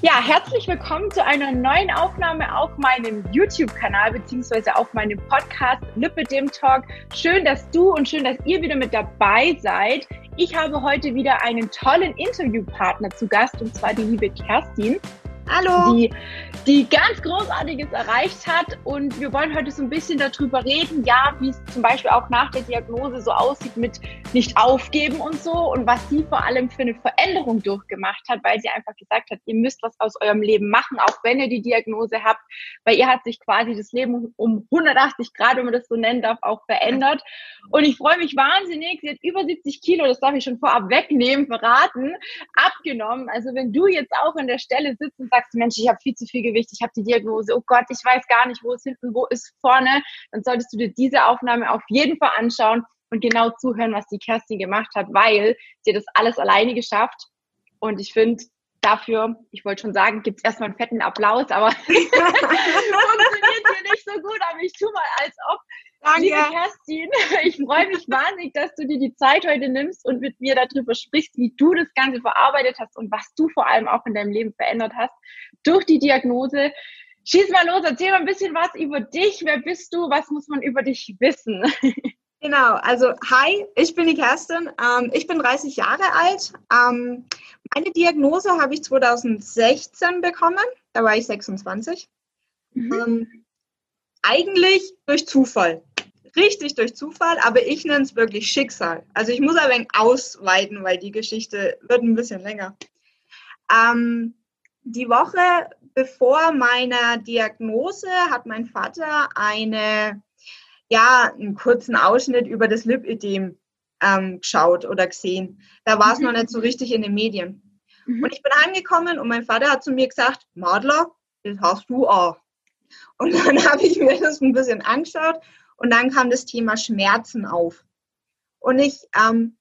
Ja, herzlich willkommen zu einer neuen Aufnahme auf meinem YouTube-Kanal beziehungsweise auf meinem Podcast Lippe dem Talk. Schön, dass du und schön, dass ihr wieder mit dabei seid. Ich habe heute wieder einen tollen Interviewpartner zu Gast und zwar die liebe Kerstin. Hallo. Die, die ganz Großartiges erreicht hat. Und wir wollen heute so ein bisschen darüber reden, ja, wie es zum Beispiel auch nach der Diagnose so aussieht mit nicht aufgeben und so und was sie vor allem für eine Veränderung durchgemacht hat, weil sie einfach gesagt hat, ihr müsst was aus eurem Leben machen, auch wenn ihr die Diagnose habt. Bei ihr hat sich quasi das Leben um 180 Grad, wenn man das so nennen darf, auch verändert. Und ich freue mich wahnsinnig. Sie hat über 70 Kilo, das darf ich schon vorab wegnehmen, verraten, abgenommen. Also wenn du jetzt auch an der Stelle sitzt und sagst, sagst, Mensch, ich habe viel zu viel Gewicht, ich habe die Diagnose, oh Gott, ich weiß gar nicht, wo ist hinten, wo ist vorne, dann solltest du dir diese Aufnahme auf jeden Fall anschauen und genau zuhören, was die Kerstin gemacht hat, weil sie das alles alleine geschafft. Und ich finde, dafür, ich wollte schon sagen, gibt es erstmal einen fetten Applaus, aber funktioniert hier nicht so gut, aber ich tue mal als ob. Danke. Liebe Kerstin, ich freue mich wahnsinnig, dass du dir die Zeit heute nimmst und mit mir darüber sprichst, wie du das Ganze verarbeitet hast und was du vor allem auch in deinem Leben verändert hast durch die Diagnose. Schieß mal los, erzähl mal ein bisschen was über dich. Wer bist du? Was muss man über dich wissen? Genau, also hi, ich bin die Kerstin. Ähm, ich bin 30 Jahre alt. Ähm, meine Diagnose habe ich 2016 bekommen. Da war ich 26. Mhm. Ähm, eigentlich durch Zufall. Richtig durch Zufall, aber ich nenne es wirklich Schicksal. Also ich muss ein wenig ausweiten, weil die Geschichte wird ein bisschen länger. Ähm, die Woche bevor meiner Diagnose hat mein Vater eine, ja, einen kurzen Ausschnitt über das Lipödem ähm, geschaut oder gesehen. Da war es mhm. noch nicht so richtig in den Medien. Mhm. Und ich bin heimgekommen und mein Vater hat zu mir gesagt, Madler, das hast du auch. Und dann habe ich mir das ein bisschen angeschaut und dann kam das Thema Schmerzen auf. Und ich ähm,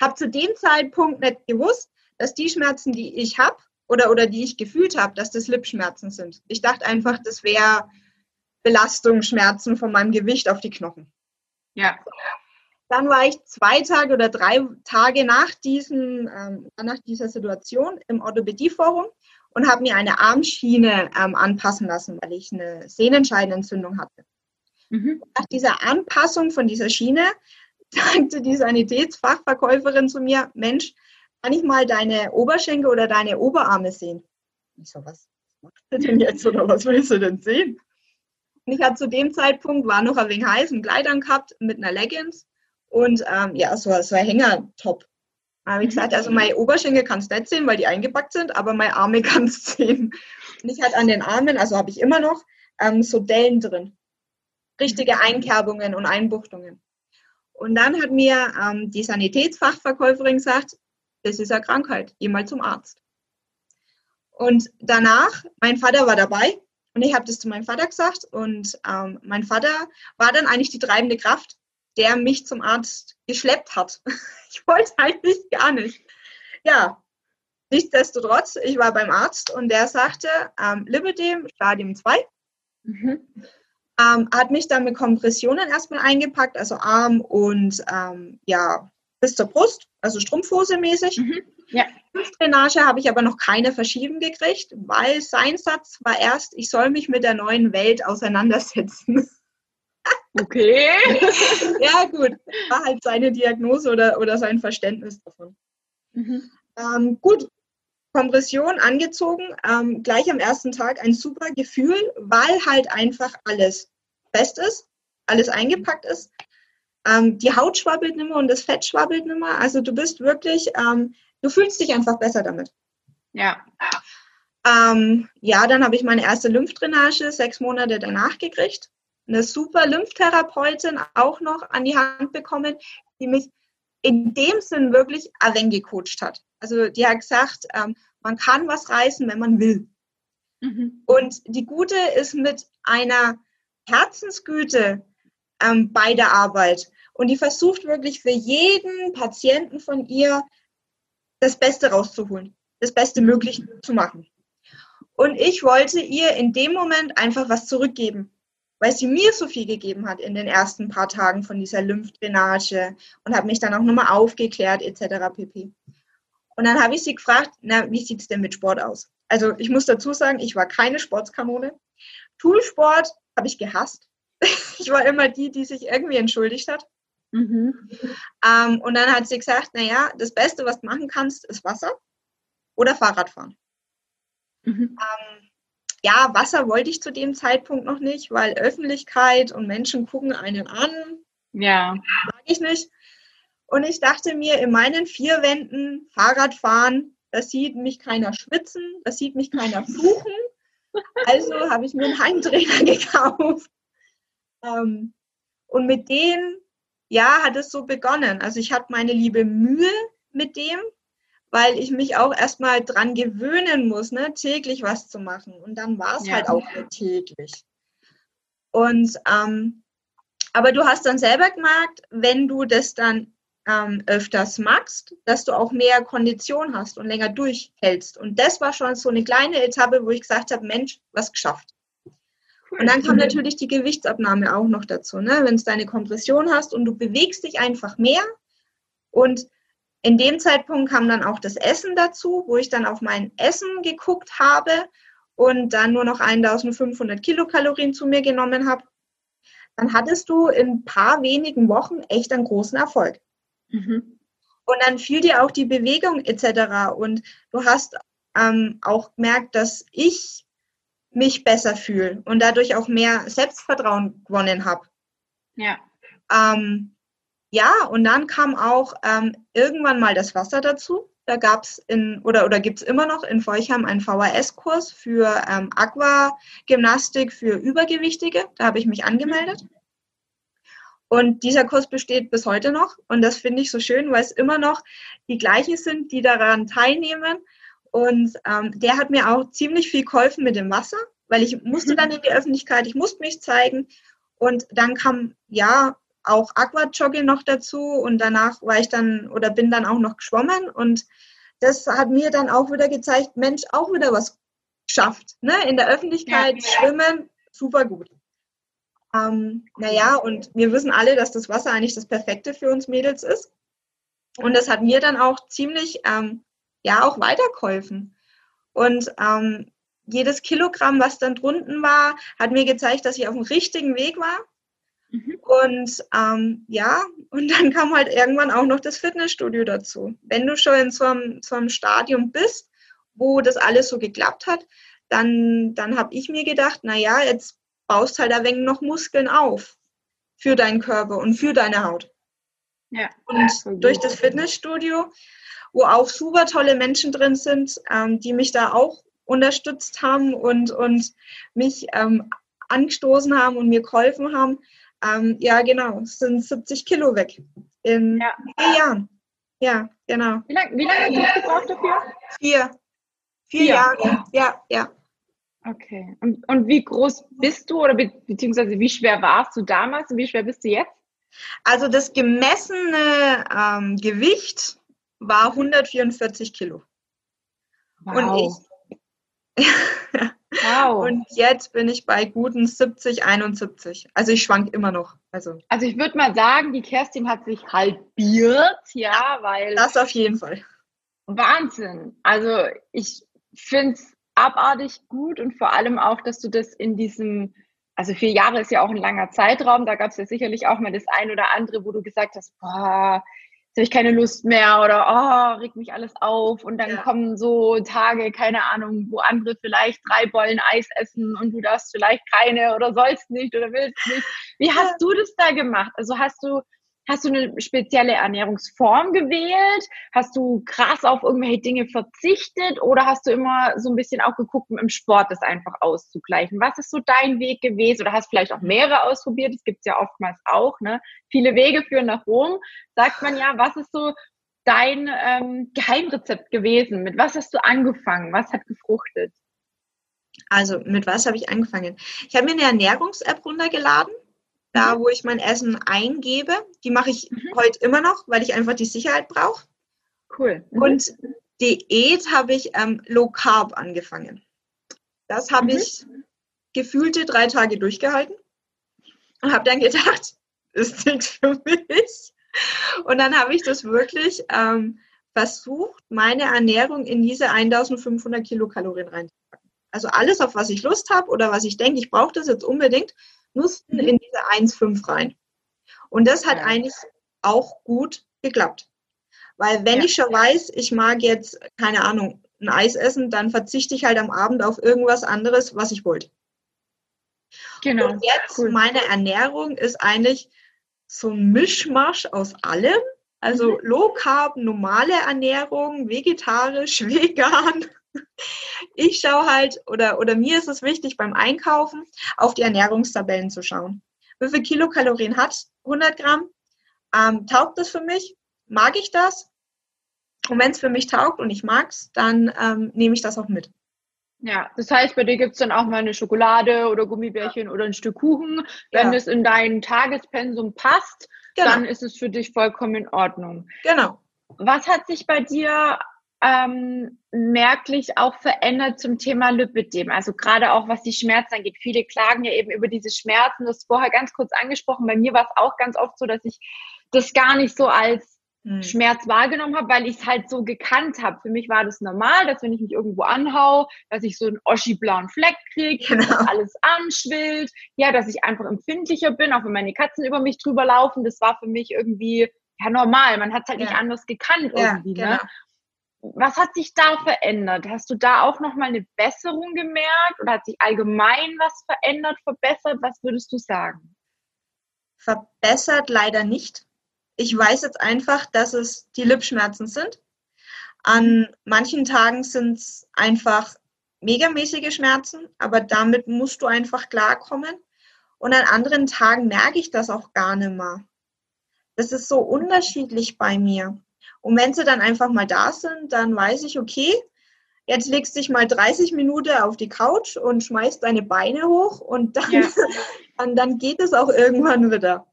habe zu dem Zeitpunkt nicht gewusst, dass die Schmerzen, die ich habe oder, oder die ich gefühlt habe, dass das Lipschmerzen sind. Ich dachte einfach, das wäre Belastungsschmerzen von meinem Gewicht auf die Knochen. Ja. Dann war ich zwei Tage oder drei Tage nach, diesen, ähm, nach dieser Situation im Orthopädieforum und habe mir eine Armschiene ähm, anpassen lassen, weil ich eine Sehnenscheidenentzündung hatte. Mhm. Nach dieser Anpassung von dieser Schiene sagte die Sanitätsfachverkäuferin zu mir, Mensch, kann ich mal deine Oberschenkel oder deine Oberarme sehen? Ich so, was machst du denn jetzt oder was willst du denn sehen? Und ich hatte zu dem Zeitpunkt, war noch ein wenig heiß, ein Kleid gehabt mit einer Leggings und ähm, ja, so, so ein Hängertop. Da habe ich gesagt, also meine Oberschenkel kannst du nicht sehen, weil die eingepackt sind, aber meine Arme kannst du sehen. Und ich hatte an den Armen, also habe ich immer noch, ähm, so Dellen drin. Richtige Einkerbungen und Einbuchtungen. Und dann hat mir ähm, die Sanitätsfachverkäuferin gesagt, das ist eine Krankheit, geh mal zum Arzt. Und danach, mein Vater war dabei und ich habe das zu meinem Vater gesagt und ähm, mein Vater war dann eigentlich die treibende Kraft, der mich zum Arzt geschleppt hat. Ich wollte eigentlich gar nicht. Ja, nichtsdestotrotz, ich war beim Arzt und der sagte, ähm, Lipidem, Stadium 2. Mhm. Ähm, hat mich dann mit Kompressionen erstmal eingepackt, also Arm und ähm, ja, bis zur Brust, also Strumpfhose mäßig. Mhm. Ja. Drainage habe ich aber noch keine verschieben gekriegt, weil sein Satz war erst, ich soll mich mit der neuen Welt auseinandersetzen. Okay. ja, gut. War halt seine Diagnose oder, oder sein Verständnis davon. Mhm. Ähm, gut, Kompression angezogen, ähm, gleich am ersten Tag ein super Gefühl, weil halt einfach alles fest ist, alles eingepackt ist. Ähm, die Haut schwabbelt nimmer und das Fett schwabbelt nimmer. Also du bist wirklich, ähm, du fühlst dich einfach besser damit. Ja. Ähm, ja, dann habe ich meine erste Lymphdrainage sechs Monate danach gekriegt eine super Lymphtherapeutin auch noch an die Hand bekommen, die mich in dem Sinn wirklich Aven gecoacht hat. Also die hat gesagt, ähm, man kann was reißen, wenn man will. Mhm. Und die Gute ist mit einer Herzensgüte ähm, bei der Arbeit. Und die versucht wirklich für jeden Patienten von ihr das Beste rauszuholen, das Beste möglich zu machen. Und ich wollte ihr in dem Moment einfach was zurückgeben weil sie mir so viel gegeben hat in den ersten paar Tagen von dieser Lymphdrainage und hat mich dann auch nochmal aufgeklärt etc. pp. Und dann habe ich sie gefragt, na, wie sieht es denn mit Sport aus? Also ich muss dazu sagen, ich war keine Sportskanone. Schulsport habe ich gehasst. ich war immer die, die sich irgendwie entschuldigt hat. Mhm. Ähm, und dann hat sie gesagt, naja, das Beste, was du machen kannst, ist Wasser oder Fahrradfahren. Mhm. Ähm, ja, Wasser wollte ich zu dem Zeitpunkt noch nicht, weil Öffentlichkeit und Menschen gucken einen an. Ja. Mag ich nicht. Und ich dachte mir, in meinen vier Wänden Fahrradfahren, da sieht mich keiner schwitzen, da sieht mich keiner fluchen. Also habe ich mir einen Heimtrainer gekauft. Ähm, und mit dem, ja, hat es so begonnen. Also ich hatte meine liebe Mühe mit dem, weil ich mich auch erstmal dran gewöhnen muss, ne, täglich was zu machen. Und dann war es ja. halt auch nur täglich. Und ähm, aber du hast dann selber gemerkt, wenn du das dann ähm, öfters machst, dass du auch mehr Kondition hast und länger durchhältst. Und das war schon so eine kleine Etappe, wo ich gesagt habe, Mensch, was geschafft. Und dann kam natürlich die Gewichtsabnahme auch noch dazu, ne? wenn du deine Kompression hast und du bewegst dich einfach mehr. Und in dem Zeitpunkt kam dann auch das Essen dazu, wo ich dann auf mein Essen geguckt habe und dann nur noch 1500 Kilokalorien zu mir genommen habe. Dann hattest du in ein paar wenigen Wochen echt einen großen Erfolg. Mhm. Und dann fiel dir auch die Bewegung etc. Und du hast ähm, auch gemerkt, dass ich mich besser fühle und dadurch auch mehr Selbstvertrauen gewonnen habe. Ja. Ähm, ja, und dann kam auch ähm, irgendwann mal das Wasser dazu. Da gab es in, oder, oder gibt es immer noch in Feuchheim einen VHS-Kurs für ähm, Aquagymnastik für Übergewichtige. Da habe ich mich angemeldet. Und dieser Kurs besteht bis heute noch. Und das finde ich so schön, weil es immer noch die gleichen sind, die daran teilnehmen. Und ähm, der hat mir auch ziemlich viel geholfen mit dem Wasser, weil ich musste dann in die Öffentlichkeit, ich musste mich zeigen. Und dann kam ja auch Aquajogging noch dazu und danach war ich dann oder bin dann auch noch geschwommen und das hat mir dann auch wieder gezeigt, Mensch, auch wieder was geschafft. Ne? In der Öffentlichkeit ja. schwimmen, super gut. Ähm, naja, und wir wissen alle, dass das Wasser eigentlich das Perfekte für uns Mädels ist. Und das hat mir dann auch ziemlich, ähm, ja, auch weitergeholfen. Und ähm, jedes Kilogramm, was dann drunten war, hat mir gezeigt, dass ich auf dem richtigen Weg war. Mhm. Und ähm, ja, und dann kam halt irgendwann auch noch das Fitnessstudio dazu. Wenn du schon in so einem, so einem Stadium bist, wo das alles so geklappt hat, dann, dann habe ich mir gedacht, na ja, jetzt baust halt ein wenig noch Muskeln auf für deinen Körper und für deine Haut. Ja. Und durch das Fitnessstudio, wo auch super tolle Menschen drin sind, ähm, die mich da auch unterstützt haben und, und mich ähm, angestoßen haben und mir geholfen haben, ähm, ja genau, sind 70 Kilo weg in ja. vier Jahren. Ja, genau. Wie lange wie lang hast du gebraucht dafür? Vier. Vier, Vier. Jahre, ja, ja. Okay. Und, und wie groß bist du oder be beziehungsweise wie schwer warst du damals und wie schwer bist du jetzt? Also das gemessene ähm, Gewicht war 144 Kilo. Wow. Und ich, wow. Und jetzt bin ich bei guten 70, 71. Also ich schwank immer noch. Also, also ich würde mal sagen, die Kerstin hat sich halbiert, ja, weil. Das auf jeden Fall. Wahnsinn. Also ich finde es abartig gut und vor allem auch, dass du das in diesem, also vier Jahre ist ja auch ein langer Zeitraum, da gab es ja sicherlich auch mal das ein oder andere, wo du gesagt hast, boah, jetzt habe ich keine Lust mehr oder oh, regt mich alles auf und dann ja. kommen so Tage, keine Ahnung, wo andere vielleicht drei Bollen Eis essen und du darfst vielleicht keine oder sollst nicht oder willst nicht. Wie hast ja. du das da gemacht? Also hast du Hast du eine spezielle Ernährungsform gewählt? Hast du krass auf irgendwelche Dinge verzichtet oder hast du immer so ein bisschen auch geguckt, im Sport das einfach auszugleichen? Was ist so dein Weg gewesen? Oder hast vielleicht auch mehrere ausprobiert? Das gibt es ja oftmals auch. Ne? Viele Wege führen nach Rom, sagt man ja. Was ist so dein ähm, Geheimrezept gewesen? Mit was hast du angefangen? Was hat gefruchtet? Also mit was habe ich angefangen? Ich habe mir eine Ernährungs-App runtergeladen da wo ich mein Essen eingebe. Die mache ich mhm. heute immer noch, weil ich einfach die Sicherheit brauche. Cool. Mhm. Und Diät habe ich ähm, Low Carb angefangen. Das habe mhm. ich gefühlte drei Tage durchgehalten und habe dann gedacht, ist nichts für mich. Und dann habe ich das wirklich ähm, versucht, meine Ernährung in diese 1500 Kilokalorien reinzupacken. Also alles, auf was ich Lust habe oder was ich denke, ich brauche das jetzt unbedingt, mussten mhm. in diese 1,5 rein. Und das hat eigentlich auch gut geklappt. Weil wenn ja. ich schon weiß, ich mag jetzt, keine Ahnung, ein Eis essen, dann verzichte ich halt am Abend auf irgendwas anderes, was ich wollte. Genau. Und jetzt cool. meine Ernährung ist eigentlich so ein Mischmasch aus allem. Also mhm. Low Carb, normale Ernährung, vegetarisch, vegan. Ich schaue halt, oder, oder mir ist es wichtig beim Einkaufen, auf die Ernährungstabellen zu schauen. Wie viel Kilokalorien hat 100 Gramm? Ähm, taugt das für mich? Mag ich das? Und wenn es für mich taugt und ich mag es, dann ähm, nehme ich das auch mit. Ja, das heißt, bei dir gibt es dann auch mal eine Schokolade oder Gummibärchen ja. oder ein Stück Kuchen. Wenn ja. es in dein Tagespensum passt, genau. dann ist es für dich vollkommen in Ordnung. Genau. Was hat sich bei dir ähm, merklich auch verändert zum Thema Lipidem? Also gerade auch was die Schmerzen angeht. Viele klagen ja eben über diese Schmerzen. Das ist vorher ganz kurz angesprochen. Bei mir war es auch ganz oft so, dass ich das gar nicht so als hm. Schmerz wahrgenommen habe, weil ich es halt so gekannt habe. Für mich war das normal, dass wenn ich mich irgendwo anhau, dass ich so einen oschi-blauen Fleck kriege, genau. dass alles anschwillt, ja, dass ich einfach empfindlicher bin, auch wenn meine Katzen über mich drüber laufen. Das war für mich irgendwie ja normal. Man hat es halt ja. nicht anders gekannt irgendwie. Ja, ne? genau. ne? Was hat sich da verändert? Hast du da auch nochmal eine Besserung gemerkt oder hat sich allgemein was verändert, verbessert? Was würdest du sagen? Verbessert leider nicht ich weiß jetzt einfach, dass es die Lipschmerzen sind. An manchen Tagen sind es einfach megamäßige Schmerzen, aber damit musst du einfach klarkommen. Und an anderen Tagen merke ich das auch gar nicht mehr. Das ist so unterschiedlich bei mir. Und wenn sie dann einfach mal da sind, dann weiß ich, okay, jetzt legst du dich mal 30 Minuten auf die Couch und schmeißt deine Beine hoch und dann, ja. dann, dann geht es auch irgendwann wieder.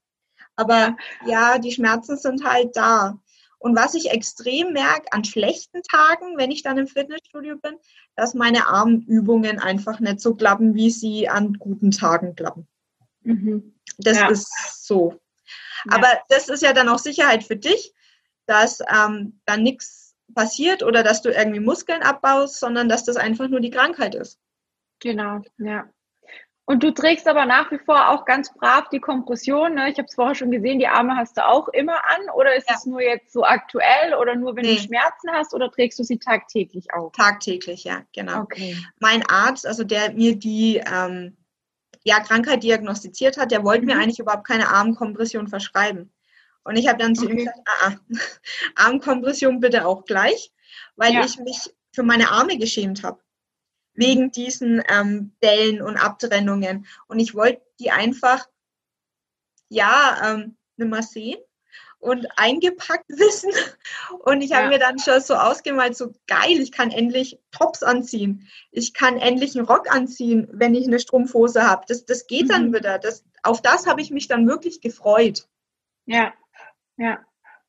Aber ja, die Schmerzen sind halt da. Und was ich extrem merke an schlechten Tagen, wenn ich dann im Fitnessstudio bin, dass meine Armübungen einfach nicht so klappen, wie sie an guten Tagen klappen. Mhm. Das ja. ist so. Ja. Aber das ist ja dann auch Sicherheit für dich, dass ähm, dann nichts passiert oder dass du irgendwie Muskeln abbaust, sondern dass das einfach nur die Krankheit ist. Genau, ja. Und du trägst aber nach wie vor auch ganz brav die Kompression. Ne? Ich habe es vorher schon gesehen, die Arme hast du auch immer an. Oder ist ja. es nur jetzt so aktuell oder nur wenn nee. du Schmerzen hast oder trägst du sie tagtäglich auch? Tagtäglich, ja, genau. Okay. Mein Arzt, also der mir die ähm, ja, Krankheit diagnostiziert hat, der wollte mhm. mir eigentlich überhaupt keine Armkompression verschreiben. Und ich habe dann zu okay. ihm gesagt, ah, ah, Armkompression bitte auch gleich, weil ja. ich mich für meine Arme geschämt habe wegen diesen ähm, Dellen und Abtrennungen. Und ich wollte die einfach, ja, ähm, nicht mehr sehen und eingepackt wissen. Und ich habe ja. mir dann schon so ausgemalt, so geil, ich kann endlich Tops anziehen. Ich kann endlich einen Rock anziehen, wenn ich eine Strumpfhose habe. Das, das geht mhm. dann wieder. Das, auf das habe ich mich dann wirklich gefreut. Ja, ja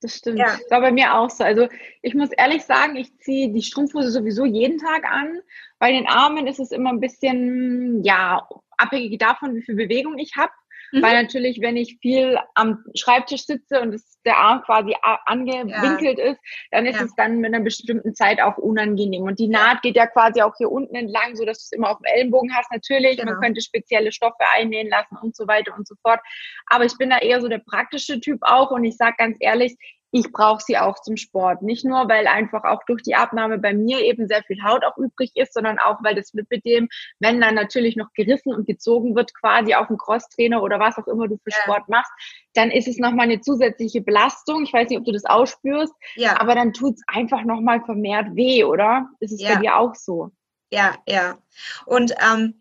das stimmt. Ja. Das war bei mir auch so. Also ich muss ehrlich sagen, ich ziehe die Strumpfhose sowieso jeden Tag an. Bei den Armen ist es immer ein bisschen, ja, abhängig davon, wie viel Bewegung ich habe. Mhm. Weil natürlich, wenn ich viel am Schreibtisch sitze und es, der Arm quasi angewinkelt ja. ist, dann ist ja. es dann mit einer bestimmten Zeit auch unangenehm. Und die Naht geht ja quasi auch hier unten entlang, so dass du es immer auf dem Ellenbogen hast. Natürlich, genau. man könnte spezielle Stoffe einnähen lassen und so weiter und so fort. Aber ich bin da eher so der praktische Typ auch und ich sage ganz ehrlich, ich brauche sie auch zum Sport. Nicht nur, weil einfach auch durch die Abnahme bei mir eben sehr viel Haut auch übrig ist, sondern auch, weil das Lipidem, wenn dann natürlich noch gerissen und gezogen wird, quasi auf dem Crosstrainer oder was auch immer du für ja. Sport machst, dann ist es nochmal eine zusätzliche Belastung. Ich weiß nicht, ob du das ausspürst, ja. aber dann tut es einfach nochmal vermehrt weh, oder? Ist es ja. bei dir auch so? Ja, ja. Und ähm,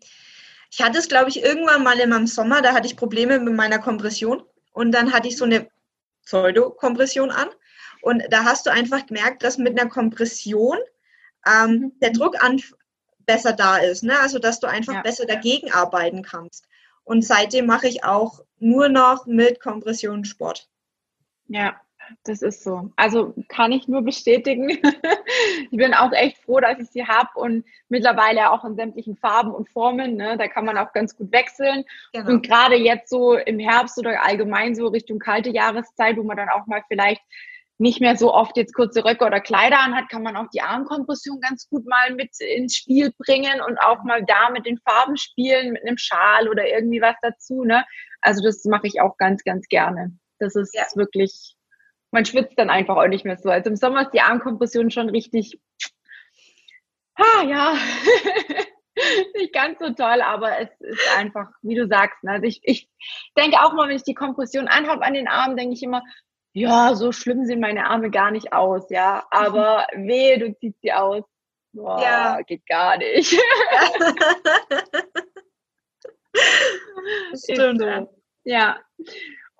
ich hatte es, glaube ich, irgendwann mal in meinem Sommer, da hatte ich Probleme mit meiner Kompression. Und dann hatte ich so eine Pseudokompression an. Und da hast du einfach gemerkt, dass mit einer Kompression ähm, mhm. der Druck an besser da ist. Ne? Also dass du einfach ja. besser dagegen arbeiten kannst. Und seitdem mache ich auch nur noch mit Kompression Sport. Ja, das ist so. Also kann ich nur bestätigen. ich bin auch echt froh, dass ich sie habe und mittlerweile auch in sämtlichen Farben und Formen. Ne? Da kann man auch ganz gut wechseln. Genau. Und gerade jetzt so im Herbst oder allgemein so Richtung kalte Jahreszeit, wo man dann auch mal vielleicht nicht mehr so oft jetzt kurze Röcke oder Kleider anhat, kann man auch die Armkompression ganz gut mal mit ins Spiel bringen und auch mal da mit den Farben spielen, mit einem Schal oder irgendwie was dazu. Ne? Also das mache ich auch ganz, ganz gerne. Das ist ja. wirklich, man schwitzt dann einfach auch nicht mehr so. Also im Sommer ist die Armkompression schon richtig, ah ja, nicht ganz so toll, aber es ist einfach, wie du sagst. Ne? Also ich, ich denke auch mal, wenn ich die Kompression anhabe an den Armen, denke ich immer, ja, so schlimm sehen meine Arme gar nicht aus, ja. Aber wehe, du ziehst sie aus. Boah, ja. geht gar nicht. Stimmt. Ja.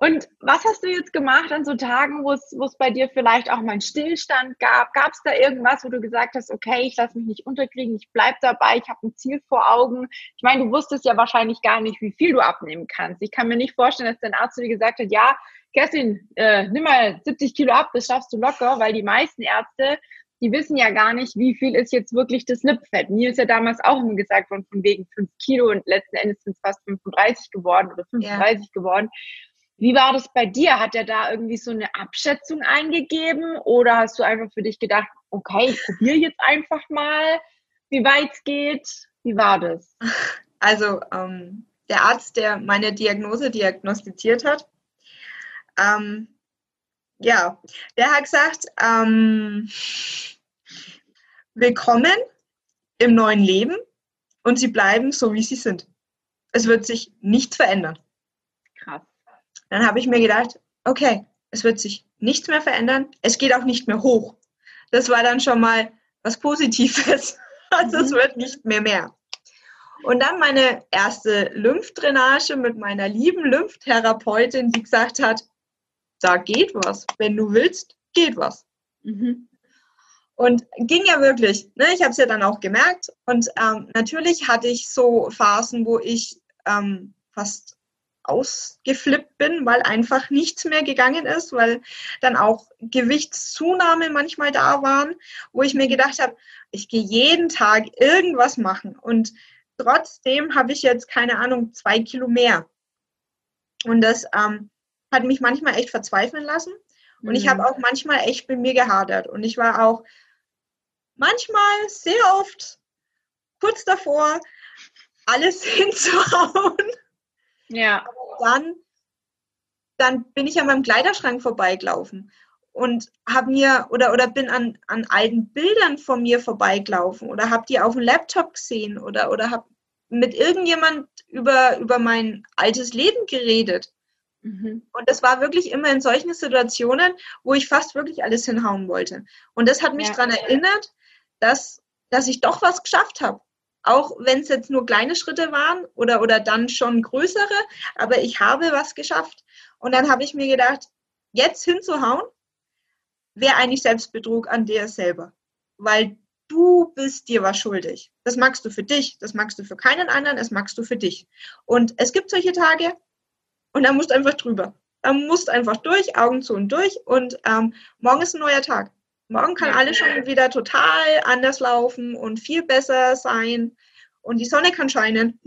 Und was hast du jetzt gemacht an so Tagen, wo es, wo es bei dir vielleicht auch mal einen Stillstand gab? Gab es da irgendwas, wo du gesagt hast, okay, ich lasse mich nicht unterkriegen, ich bleib dabei, ich habe ein Ziel vor Augen? Ich meine, du wusstest ja wahrscheinlich gar nicht, wie viel du abnehmen kannst. Ich kann mir nicht vorstellen, dass dein Arzt zu dir gesagt hat, ja, Kerstin, äh, nimm mal 70 Kilo ab, das schaffst du locker, weil die meisten Ärzte, die wissen ja gar nicht, wie viel ist jetzt wirklich das Lipfett. Mir ist ja damals auch immer gesagt worden, von wegen 5 Kilo und letzten Endes sind es fast 35 geworden oder 35 ja. geworden. Wie war das bei dir? Hat er da irgendwie so eine Abschätzung eingegeben oder hast du einfach für dich gedacht, okay, ich probiere jetzt einfach mal, wie weit es geht? Wie war das? Also ähm, der Arzt, der meine Diagnose diagnostiziert hat, ähm, ja, der hat gesagt, ähm, willkommen im neuen Leben und sie bleiben so, wie sie sind. Es wird sich nichts verändern. Dann habe ich mir gedacht, okay, es wird sich nichts mehr verändern, es geht auch nicht mehr hoch. Das war dann schon mal was Positives. Also mhm. es wird nicht mehr mehr. Und dann meine erste Lymphdrainage mit meiner lieben Lymphtherapeutin, die gesagt hat, da geht was. Wenn du willst, geht was. Mhm. Und ging ja wirklich. Ne? Ich habe es ja dann auch gemerkt. Und ähm, natürlich hatte ich so Phasen, wo ich ähm, fast ausgeflippt bin, weil einfach nichts mehr gegangen ist, weil dann auch Gewichtszunahme manchmal da waren, wo ich mir gedacht habe, ich gehe jeden Tag irgendwas machen und trotzdem habe ich jetzt keine Ahnung zwei Kilo mehr. Und das ähm, hat mich manchmal echt verzweifeln lassen. Und mhm. ich habe auch manchmal echt mit mir gehadert. Und ich war auch manchmal sehr oft kurz davor, alles hinzuhauen. Ja. Aber dann, dann bin ich an meinem Kleiderschrank vorbeigelaufen und habe mir oder oder bin an, an alten Bildern von mir vorbeigelaufen oder habe die auf dem Laptop gesehen oder oder habe mit irgendjemand über über mein altes Leben geredet Mhm. Und das war wirklich immer in solchen Situationen, wo ich fast wirklich alles hinhauen wollte. Und das hat mich ja. daran erinnert, dass, dass ich doch was geschafft habe. Auch wenn es jetzt nur kleine Schritte waren oder, oder dann schon größere, aber ich habe was geschafft. Und dann habe ich mir gedacht, jetzt hinzuhauen, wäre eigentlich Selbstbetrug an dir selber. Weil du bist dir was schuldig. Das magst du für dich, das magst du für keinen anderen, das magst du für dich. Und es gibt solche Tage, und dann musst du einfach drüber. Dann musst du einfach durch, Augen zu und durch. Und ähm, morgen ist ein neuer Tag. Morgen kann alles schon wieder total anders laufen und viel besser sein. Und die Sonne kann scheinen.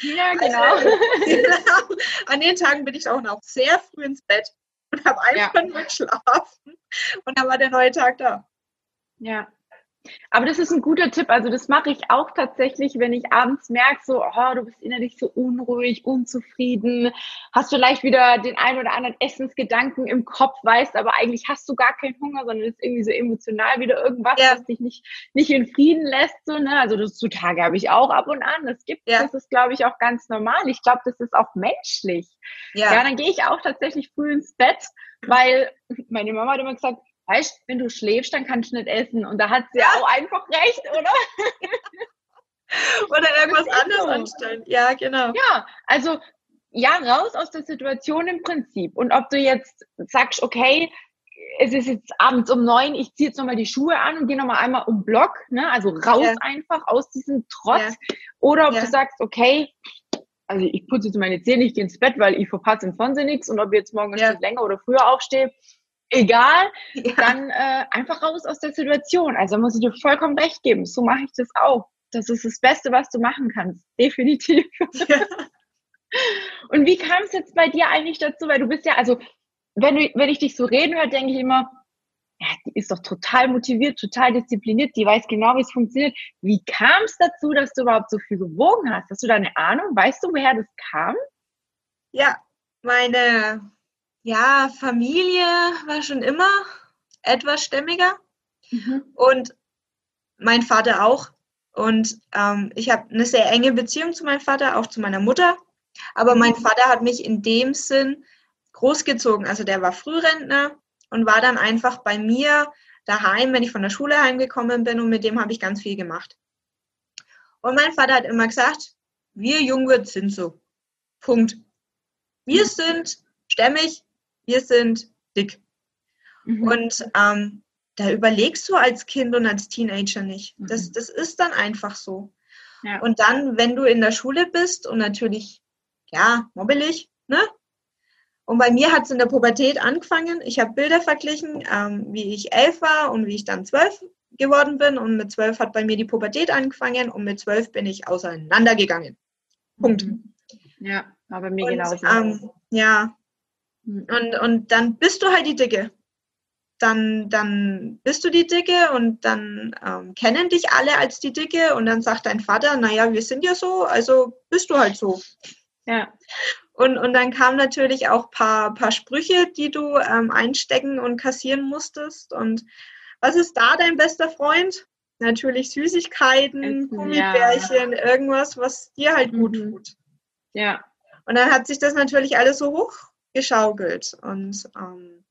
Ja, genau. Also, genau. An den Tagen bin ich auch noch sehr früh ins Bett und habe einfach ja. nur geschlafen. Und dann war der neue Tag da. Ja, aber das ist ein guter Tipp. Also das mache ich auch tatsächlich, wenn ich abends merke, so, oh, du bist innerlich so unruhig, unzufrieden, hast vielleicht wieder den einen oder anderen Essensgedanken im Kopf, weißt, aber eigentlich hast du gar keinen Hunger, sondern ist irgendwie so emotional wieder irgendwas, ja. was dich nicht, nicht in Frieden lässt. So, ne? Also das zutage habe ich auch ab und an. Das gibt ja. das ist, glaube ich, auch ganz normal. Ich glaube, das ist auch menschlich. Ja, ja dann gehe ich auch tatsächlich früh ins Bett, weil meine Mama hat immer gesagt, weißt, wenn du schläfst, dann kannst du nicht essen. Und da hat sie ja auch einfach recht, oder? oder irgendwas anderes so. anstellen. Ja, genau. Ja, also ja, raus aus der Situation im Prinzip. Und ob du jetzt sagst, okay, es ist jetzt abends um neun, ich ziehe jetzt nochmal die Schuhe an und gehe nochmal einmal um Block, ne? also raus ja. einfach aus diesem Trotz. Ja. Oder ob ja. du sagst, okay, also ich putze jetzt meine Zähne, ich gehe ins Bett, weil ich verpasse im Fernsehen nichts und ob ich jetzt morgen ein Stück länger oder früher aufstehe, egal, ja. dann äh, einfach raus aus der Situation. Also muss ich dir vollkommen recht geben. So mache ich das auch. Das ist das Beste, was du machen kannst. Definitiv. Ja. Und wie kam es jetzt bei dir eigentlich dazu? Weil du bist ja, also, wenn, du, wenn ich dich so reden höre, denke ich immer, ja, die ist doch total motiviert, total diszipliniert, die weiß genau, wie es funktioniert. Wie kam es dazu, dass du überhaupt so viel gewogen hast? Hast du da eine Ahnung? Weißt du, woher das kam? Ja, meine ja, Familie war schon immer etwas stämmiger mhm. und mein Vater auch. Und ähm, ich habe eine sehr enge Beziehung zu meinem Vater, auch zu meiner Mutter. Aber mein mhm. Vater hat mich in dem Sinn großgezogen. Also der war Frührentner und war dann einfach bei mir daheim, wenn ich von der Schule heimgekommen bin und mit dem habe ich ganz viel gemacht. Und mein Vater hat immer gesagt, wir Jungwirte sind so. Punkt. Wir mhm. sind stämmig, wir sind dick. Mhm. Und ähm, da überlegst du als Kind und als Teenager nicht. Das, mhm. das ist dann einfach so. Ja. Und dann, wenn du in der Schule bist und natürlich, ja, mobbelig, ne? Und bei mir hat es in der Pubertät angefangen. Ich habe Bilder verglichen, ähm, wie ich elf war und wie ich dann zwölf geworden bin. Und mit zwölf hat bei mir die Pubertät angefangen und mit zwölf bin ich auseinandergegangen. Punkt. Mhm. Ja, aber mir genauso. Ähm, ja. Mhm. Und, und dann bist du halt die Dicke dann, dann bist du die Dicke und dann ähm, kennen dich alle als die Dicke und dann sagt dein Vater, naja, wir sind ja so, also bist du halt so. Ja. Und, und dann kamen natürlich auch ein paar, paar Sprüche, die du ähm, einstecken und kassieren musstest. Und was ist da dein bester Freund? Natürlich Süßigkeiten, Gummibärchen, ja. irgendwas, was dir halt mhm. gut tut. Ja. Und dann hat sich das natürlich alles so hochgeschaukelt. Und ähm,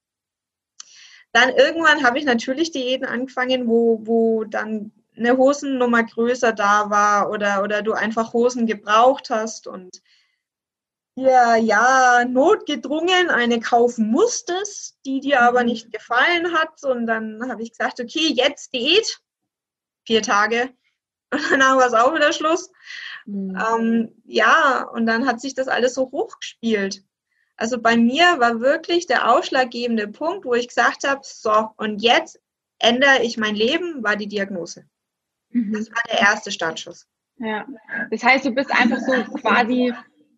dann irgendwann habe ich natürlich Diäten angefangen, wo, wo dann eine Hosennummer größer da war oder, oder du einfach Hosen gebraucht hast und ja, ja, notgedrungen eine kaufen musstest, die dir aber mhm. nicht gefallen hat. Und dann habe ich gesagt, okay, jetzt Diät, vier Tage. Und danach war es auch wieder Schluss. Mhm. Ähm, ja, und dann hat sich das alles so hochgespielt. Also bei mir war wirklich der ausschlaggebende Punkt, wo ich gesagt habe, so, und jetzt ändere ich mein Leben, war die Diagnose. Mhm. Das war der erste Startschuss. Ja, das heißt, du bist einfach so quasi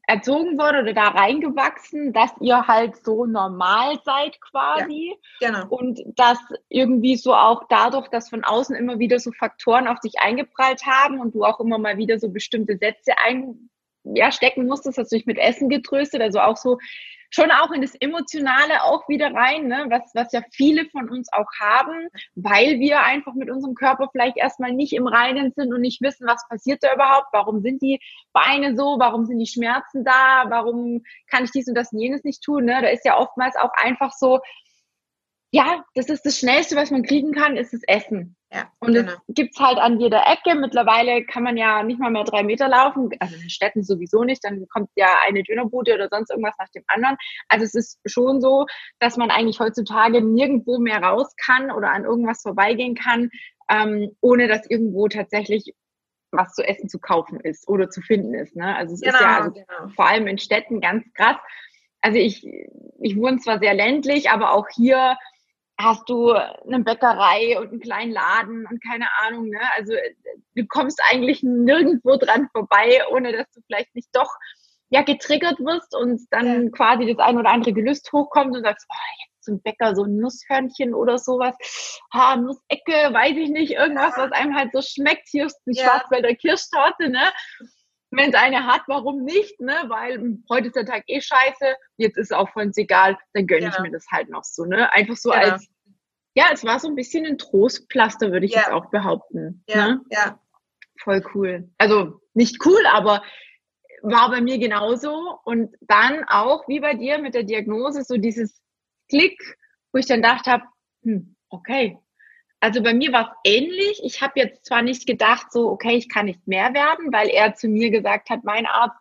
erzogen worden oder da reingewachsen, dass ihr halt so normal seid quasi. Ja, genau. Und dass irgendwie so auch dadurch, dass von außen immer wieder so Faktoren auf dich eingeprallt haben und du auch immer mal wieder so bestimmte Sätze ein, ja, stecken musstest, hast du dich mit Essen getröstet, also auch so schon auch in das Emotionale auch wieder rein, ne? was, was ja viele von uns auch haben, weil wir einfach mit unserem Körper vielleicht erstmal nicht im Reinen sind und nicht wissen, was passiert da überhaupt, warum sind die Beine so, warum sind die Schmerzen da, warum kann ich dies und das und jenes nicht tun. Ne? Da ist ja oftmals auch einfach so, ja, das ist das Schnellste, was man kriegen kann, ist das Essen. Ja, und genau. es gibt's halt an jeder Ecke. Mittlerweile kann man ja nicht mal mehr drei Meter laufen, also in Städten sowieso nicht. Dann kommt ja eine Dönerbude oder sonst irgendwas nach dem anderen. Also es ist schon so, dass man eigentlich heutzutage nirgendwo mehr raus kann oder an irgendwas vorbeigehen kann, ähm, ohne dass irgendwo tatsächlich was zu essen zu kaufen ist oder zu finden ist. Ne? Also es genau, ist ja also genau. vor allem in Städten ganz krass. Also ich, ich wohne zwar sehr ländlich, aber auch hier hast du eine Bäckerei und einen kleinen Laden und keine Ahnung, ne? Also du kommst eigentlich nirgendwo dran vorbei, ohne dass du vielleicht nicht doch ja getriggert wirst und dann ja. quasi das ein oder andere Gelüst hochkommt und sagst, oh, jetzt zum Bäcker so ein Nusshörnchen oder sowas, ha, Nussecke, weiß ich nicht, irgendwas, was einem halt so schmeckt. Hier ist die ja. Schwarzwälder Kirschtorte, ne? Wenn es eine hat, warum nicht, ne? Weil heute ist der Tag eh scheiße, jetzt ist es auch voll egal, dann gönne ja. ich mir das halt noch so, ne? Einfach so ja. als, ja, es war so ein bisschen ein Trostpflaster, würde ich ja. jetzt auch behaupten. Ja, ne? ja. Voll cool. Also nicht cool, aber war bei mir genauso. Und dann auch, wie bei dir mit der Diagnose, so dieses Klick, wo ich dann gedacht habe, hm, okay, also bei mir war es ähnlich. Ich habe jetzt zwar nicht gedacht, so, okay, ich kann nicht mehr werden, weil er zu mir gesagt hat, mein Arzt,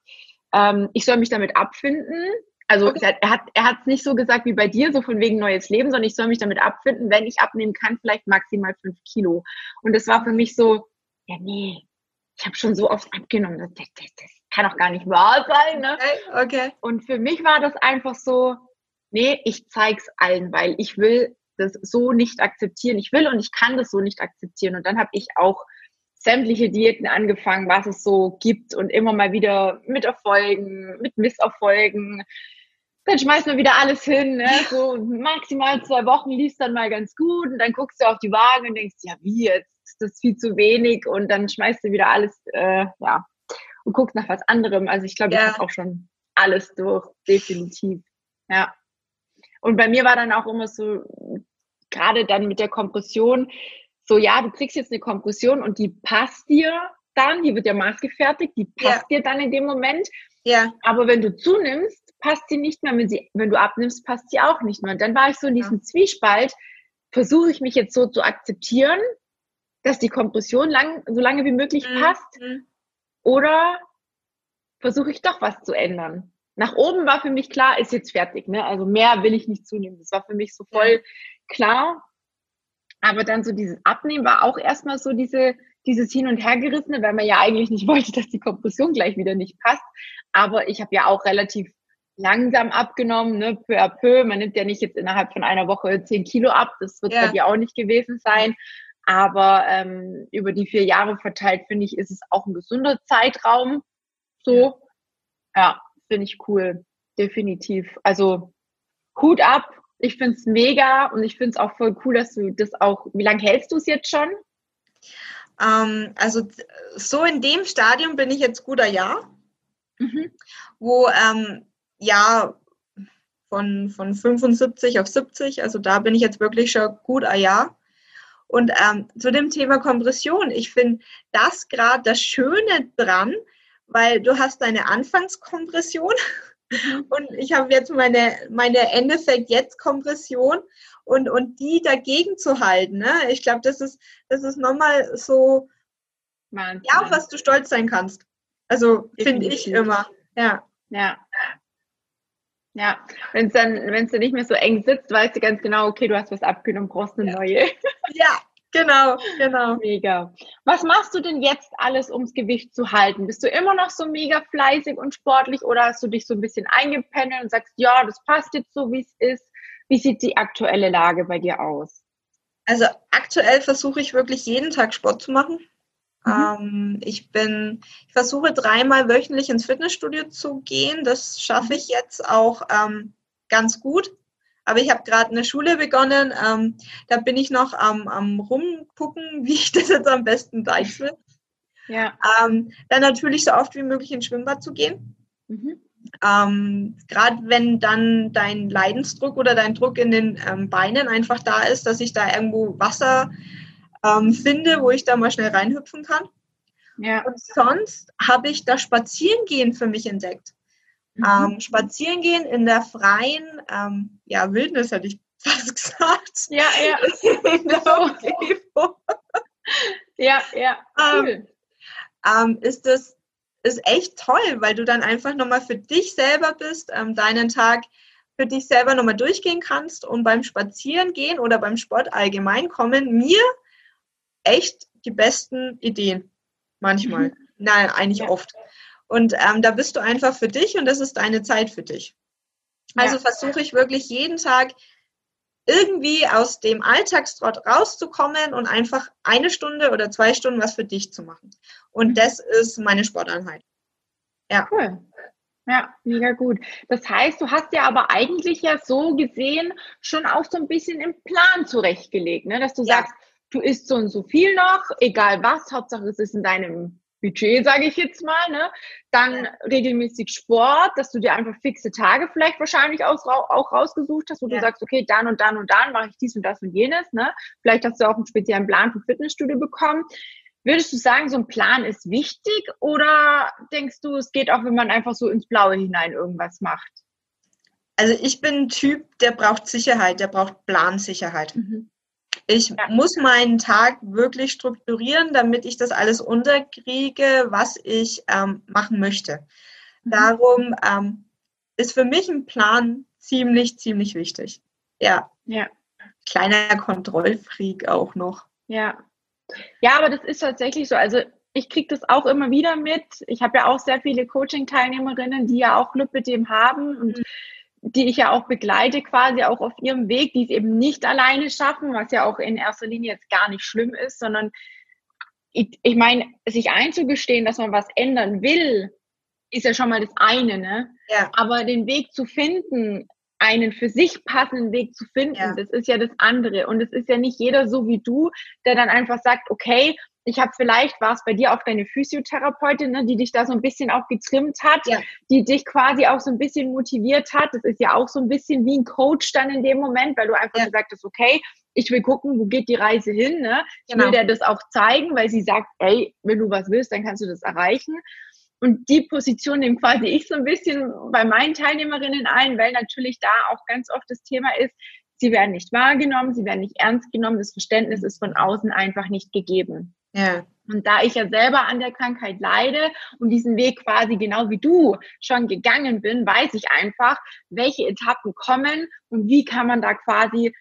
ähm, ich soll mich damit abfinden. Also okay. er hat er hat es nicht so gesagt wie bei dir, so von wegen neues Leben, sondern ich soll mich damit abfinden, wenn ich abnehmen kann, vielleicht maximal fünf Kilo. Und das war für mich so, ja nee, ich habe schon so oft abgenommen, das, das, das, das kann doch gar nicht wahr sein. Ne? Okay, okay. Und für mich war das einfach so, nee, ich zeig's allen, weil ich will das so nicht akzeptieren. Ich will und ich kann das so nicht akzeptieren. Und dann habe ich auch sämtliche Diäten angefangen, was es so gibt und immer mal wieder mit Erfolgen, mit Misserfolgen. dann schmeißt man wieder alles hin, ne? so maximal zwei Wochen liest dann mal ganz gut und dann guckst du auf die Waage und denkst, ja wie jetzt, ist das viel zu wenig und dann schmeißt du wieder alles, äh, ja, und guckst nach was anderem. Also ich glaube, ja. ich habe auch schon alles durch, definitiv, ja. Und bei mir war dann auch immer so, gerade dann mit der Kompression, so ja, du kriegst jetzt eine Kompression und die passt dir dann, die wird ja maßgefertigt, die passt ja. dir dann in dem Moment. Ja. Aber wenn du zunimmst, passt sie nicht mehr. Wenn, sie, wenn du abnimmst, passt sie auch nicht mehr. Und dann war ich so in diesem ja. Zwiespalt, versuche ich mich jetzt so zu akzeptieren, dass die Kompression lang, so lange wie möglich mhm. passt, oder versuche ich doch was zu ändern. Nach oben war für mich klar, ist jetzt fertig. Ne? Also mehr will ich nicht zunehmen. Das war für mich so voll klar. Aber dann so dieses Abnehmen war auch erstmal so diese, dieses Hin- und Hergerissene, weil man ja eigentlich nicht wollte, dass die Kompression gleich wieder nicht passt. Aber ich habe ja auch relativ langsam abgenommen, ne, peu à peu. Man nimmt ja nicht jetzt innerhalb von einer Woche zehn Kilo ab. Das wird ja. bei dir auch nicht gewesen sein. Aber ähm, über die vier Jahre verteilt, finde ich, ist es auch ein gesunder Zeitraum. So, ja, finde ich cool. Definitiv. Also Hut ab. Ich finde es mega und ich finde es auch voll cool, dass du das auch. Wie lange hältst du es jetzt schon? Ähm, also so in dem Stadium bin ich jetzt guter Jahr. Mhm. wo ähm, ja, von, von 75 auf 70. Also da bin ich jetzt wirklich schon gut ein Jahr. Und ähm, zu dem Thema Kompression, ich finde das gerade das Schöne dran, weil du hast deine Anfangskompression mhm. und ich habe jetzt meine, meine Endeffekt jetzt Kompression und, und die dagegen zu halten. Ne? Ich glaube, das ist, das ist nochmal so, Wahnsinn. ja, auf was du stolz sein kannst. Also finde ich immer. Ja. Ja, ja, wenn es dann, wenn es dann nicht mehr so eng sitzt, weißt du ganz genau, okay, du hast was abgenommen, brauchst eine ja. neue. Ja, genau, genau. Mega. Was machst du denn jetzt alles, ums Gewicht zu halten? Bist du immer noch so mega fleißig und sportlich oder hast du dich so ein bisschen eingependelt und sagst, ja, das passt jetzt so, wie es ist? Wie sieht die aktuelle Lage bei dir aus? Also aktuell versuche ich wirklich jeden Tag Sport zu machen. Mhm. Ähm, ich bin, ich versuche dreimal wöchentlich ins Fitnessstudio zu gehen. Das schaffe ich jetzt auch ähm, ganz gut. Aber ich habe gerade eine Schule begonnen. Ähm, da bin ich noch am, am rumgucken, wie ich das jetzt am besten deichsel. Ja. Ähm, dann natürlich so oft wie möglich ins Schwimmbad zu gehen. Mhm. Ähm, Gerade wenn dann dein Leidensdruck oder dein Druck in den ähm, Beinen einfach da ist, dass ich da irgendwo Wasser ähm, finde, wo ich da mal schnell reinhüpfen kann. Ja. Und sonst habe ich das Spazierengehen für mich entdeckt. Mhm. Ähm, Spazierengehen in der freien ähm, ja, Wildnis, hätte ich fast gesagt. Ja, ja. in der Umgebung. Ja, ja. Ähm, cool. Ähm, ist das ist echt toll, weil du dann einfach nochmal für dich selber bist, ähm, deinen Tag für dich selber nochmal durchgehen kannst und beim Spazierengehen oder beim Sport allgemein kommen mir echt die besten Ideen. Manchmal. Mhm. Nein, eigentlich ja. oft. Und ähm, da bist du einfach für dich und das ist deine Zeit für dich. Also ja. versuche ich wirklich jeden Tag irgendwie aus dem Alltagstrott rauszukommen und einfach eine Stunde oder zwei Stunden was für dich zu machen. Und mhm. das ist meine Sporteinheit. Ja. Cool. Ja, mega gut. Das heißt, du hast ja aber eigentlich ja so gesehen schon auch so ein bisschen im Plan zurechtgelegt, ne? dass du ja. sagst, du isst so und so viel noch, egal was, Hauptsache es ist in deinem Budget, sage ich jetzt mal, ne? Dann regelmäßig Sport, dass du dir einfach fixe Tage vielleicht wahrscheinlich auch, auch rausgesucht hast, wo ja. du sagst, okay, dann und dann und dann mache ich dies und das und jenes, ne? Vielleicht hast du auch einen speziellen Plan für Fitnessstudio bekommen. Würdest du sagen, so ein Plan ist wichtig oder denkst du, es geht auch, wenn man einfach so ins Blaue hinein irgendwas macht? Also ich bin ein Typ, der braucht Sicherheit, der braucht Plansicherheit. Mhm. Ich ja. muss meinen Tag wirklich strukturieren, damit ich das alles unterkriege, was ich ähm, machen möchte. Mhm. Darum ähm, ist für mich ein Plan ziemlich, ziemlich wichtig. Ja. Ja. Kleiner Kontrollfreak auch noch. Ja. Ja, aber das ist tatsächlich so. Also ich kriege das auch immer wieder mit. Ich habe ja auch sehr viele Coaching-Teilnehmerinnen, die ja auch Lipidem haben und mhm die ich ja auch begleite, quasi auch auf ihrem Weg, die es eben nicht alleine schaffen, was ja auch in erster Linie jetzt gar nicht schlimm ist, sondern ich, ich meine, sich einzugestehen, dass man was ändern will, ist ja schon mal das eine, ne? Ja. Aber den Weg zu finden, einen für sich passenden Weg zu finden, ja. das ist ja das andere. Und es ist ja nicht jeder so wie du, der dann einfach sagt, okay, ich habe vielleicht, war es bei dir auch deine Physiotherapeutin, ne, die dich da so ein bisschen auch getrimmt hat, ja. die dich quasi auch so ein bisschen motiviert hat. Das ist ja auch so ein bisschen wie ein Coach dann in dem Moment, weil du einfach ja. gesagt hast, okay, ich will gucken, wo geht die Reise hin. Ne? Ich genau. will dir das auch zeigen, weil sie sagt, ey, wenn du was willst, dann kannst du das erreichen. Und die Position nehme quasi ich so ein bisschen bei meinen Teilnehmerinnen ein, weil natürlich da auch ganz oft das Thema ist, sie werden nicht wahrgenommen, sie werden nicht ernst genommen, das Verständnis ist von außen einfach nicht gegeben. Ja. Und da ich ja selber an der Krankheit leide und diesen Weg quasi genau wie du schon gegangen bin, weiß ich einfach, welche Etappen kommen und wie kann man da quasi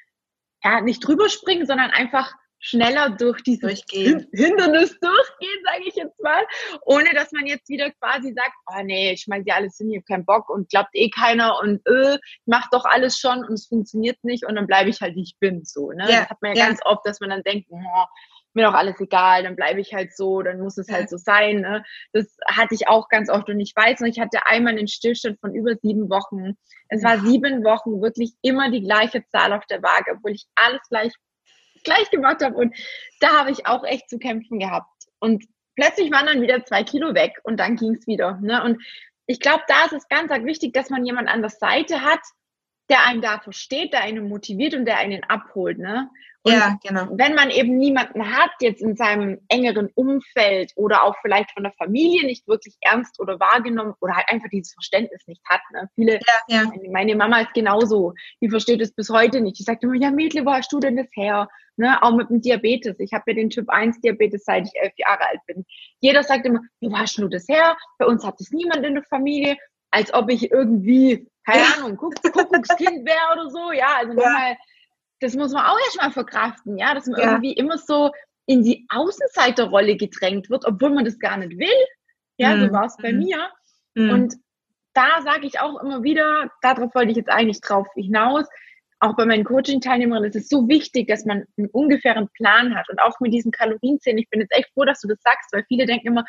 ja, nicht drüber springen, sondern einfach schneller durch dieses durchgehen. Hindernis durchgehen, sage ich jetzt mal, ohne dass man jetzt wieder quasi sagt, oh nee, ich schmeiß ja alles hin, ich habe keinen Bock und klappt eh keiner und äh, ich mach doch alles schon und es funktioniert nicht und dann bleibe ich halt, wie ich bin, so. Ne? Ja, das hat man ja, ja, ganz oft, dass man dann denkt, oh, mir doch alles egal, dann bleibe ich halt so, dann muss es halt so sein. Ne? Das hatte ich auch ganz oft und ich weiß noch, ich hatte einmal einen Stillstand von über sieben Wochen. Es war sieben Wochen wirklich immer die gleiche Zahl auf der Waage, obwohl ich alles gleich gleich gemacht habe. Und da habe ich auch echt zu kämpfen gehabt. Und plötzlich waren dann wieder zwei Kilo weg und dann ging es wieder. Ne? Und ich glaube, da ist es ganz wichtig, dass man jemand an der Seite hat, der einen da versteht, der einen motiviert und der einen abholt. Ne? Und ja, genau. Wenn man eben niemanden hat, jetzt in seinem engeren Umfeld oder auch vielleicht von der Familie nicht wirklich ernst oder wahrgenommen oder halt einfach dieses Verständnis nicht hat. Ne? Viele, ja, ja. Meine Mama ist genauso, die versteht es bis heute nicht. Die sagt immer, ja Mädle, wo hast du denn das her? Ne? Auch mit dem Diabetes. Ich habe ja den Typ 1 Diabetes, seit ich elf Jahre alt bin. Jeder sagt immer, wo hast du das her? Bei uns hat es niemand in der Familie. Als ob ich irgendwie, keine Ahnung, Kuckuckskind wäre oder so. Ja, also nochmal das muss man auch erstmal verkraften, ja, dass man ja. irgendwie immer so in die Außenseiterrolle gedrängt wird, obwohl man das gar nicht will. Ja, mhm. so war es bei mhm. mir. Mhm. Und da sage ich auch immer wieder, darauf wollte ich jetzt eigentlich drauf hinaus, auch bei meinen Coaching-Teilnehmerinnen ist es so wichtig, dass man einen ungefähren Plan hat und auch mit diesen Kalorienzählen. Ich bin jetzt echt froh, dass du das sagst, weil viele denken immer,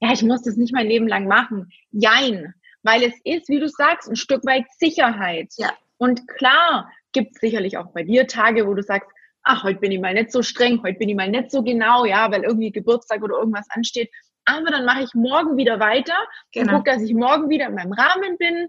ja, ich muss das nicht mein Leben lang machen. Jein, weil es ist, wie du sagst, ein Stück weit Sicherheit. Ja. Und klar, gibt es sicherlich auch bei dir Tage, wo du sagst, ach, heute bin ich mal nicht so streng, heute bin ich mal nicht so genau, ja, weil irgendwie Geburtstag oder irgendwas ansteht. Aber dann mache ich morgen wieder weiter genau. und gucke, dass ich morgen wieder in meinem Rahmen bin.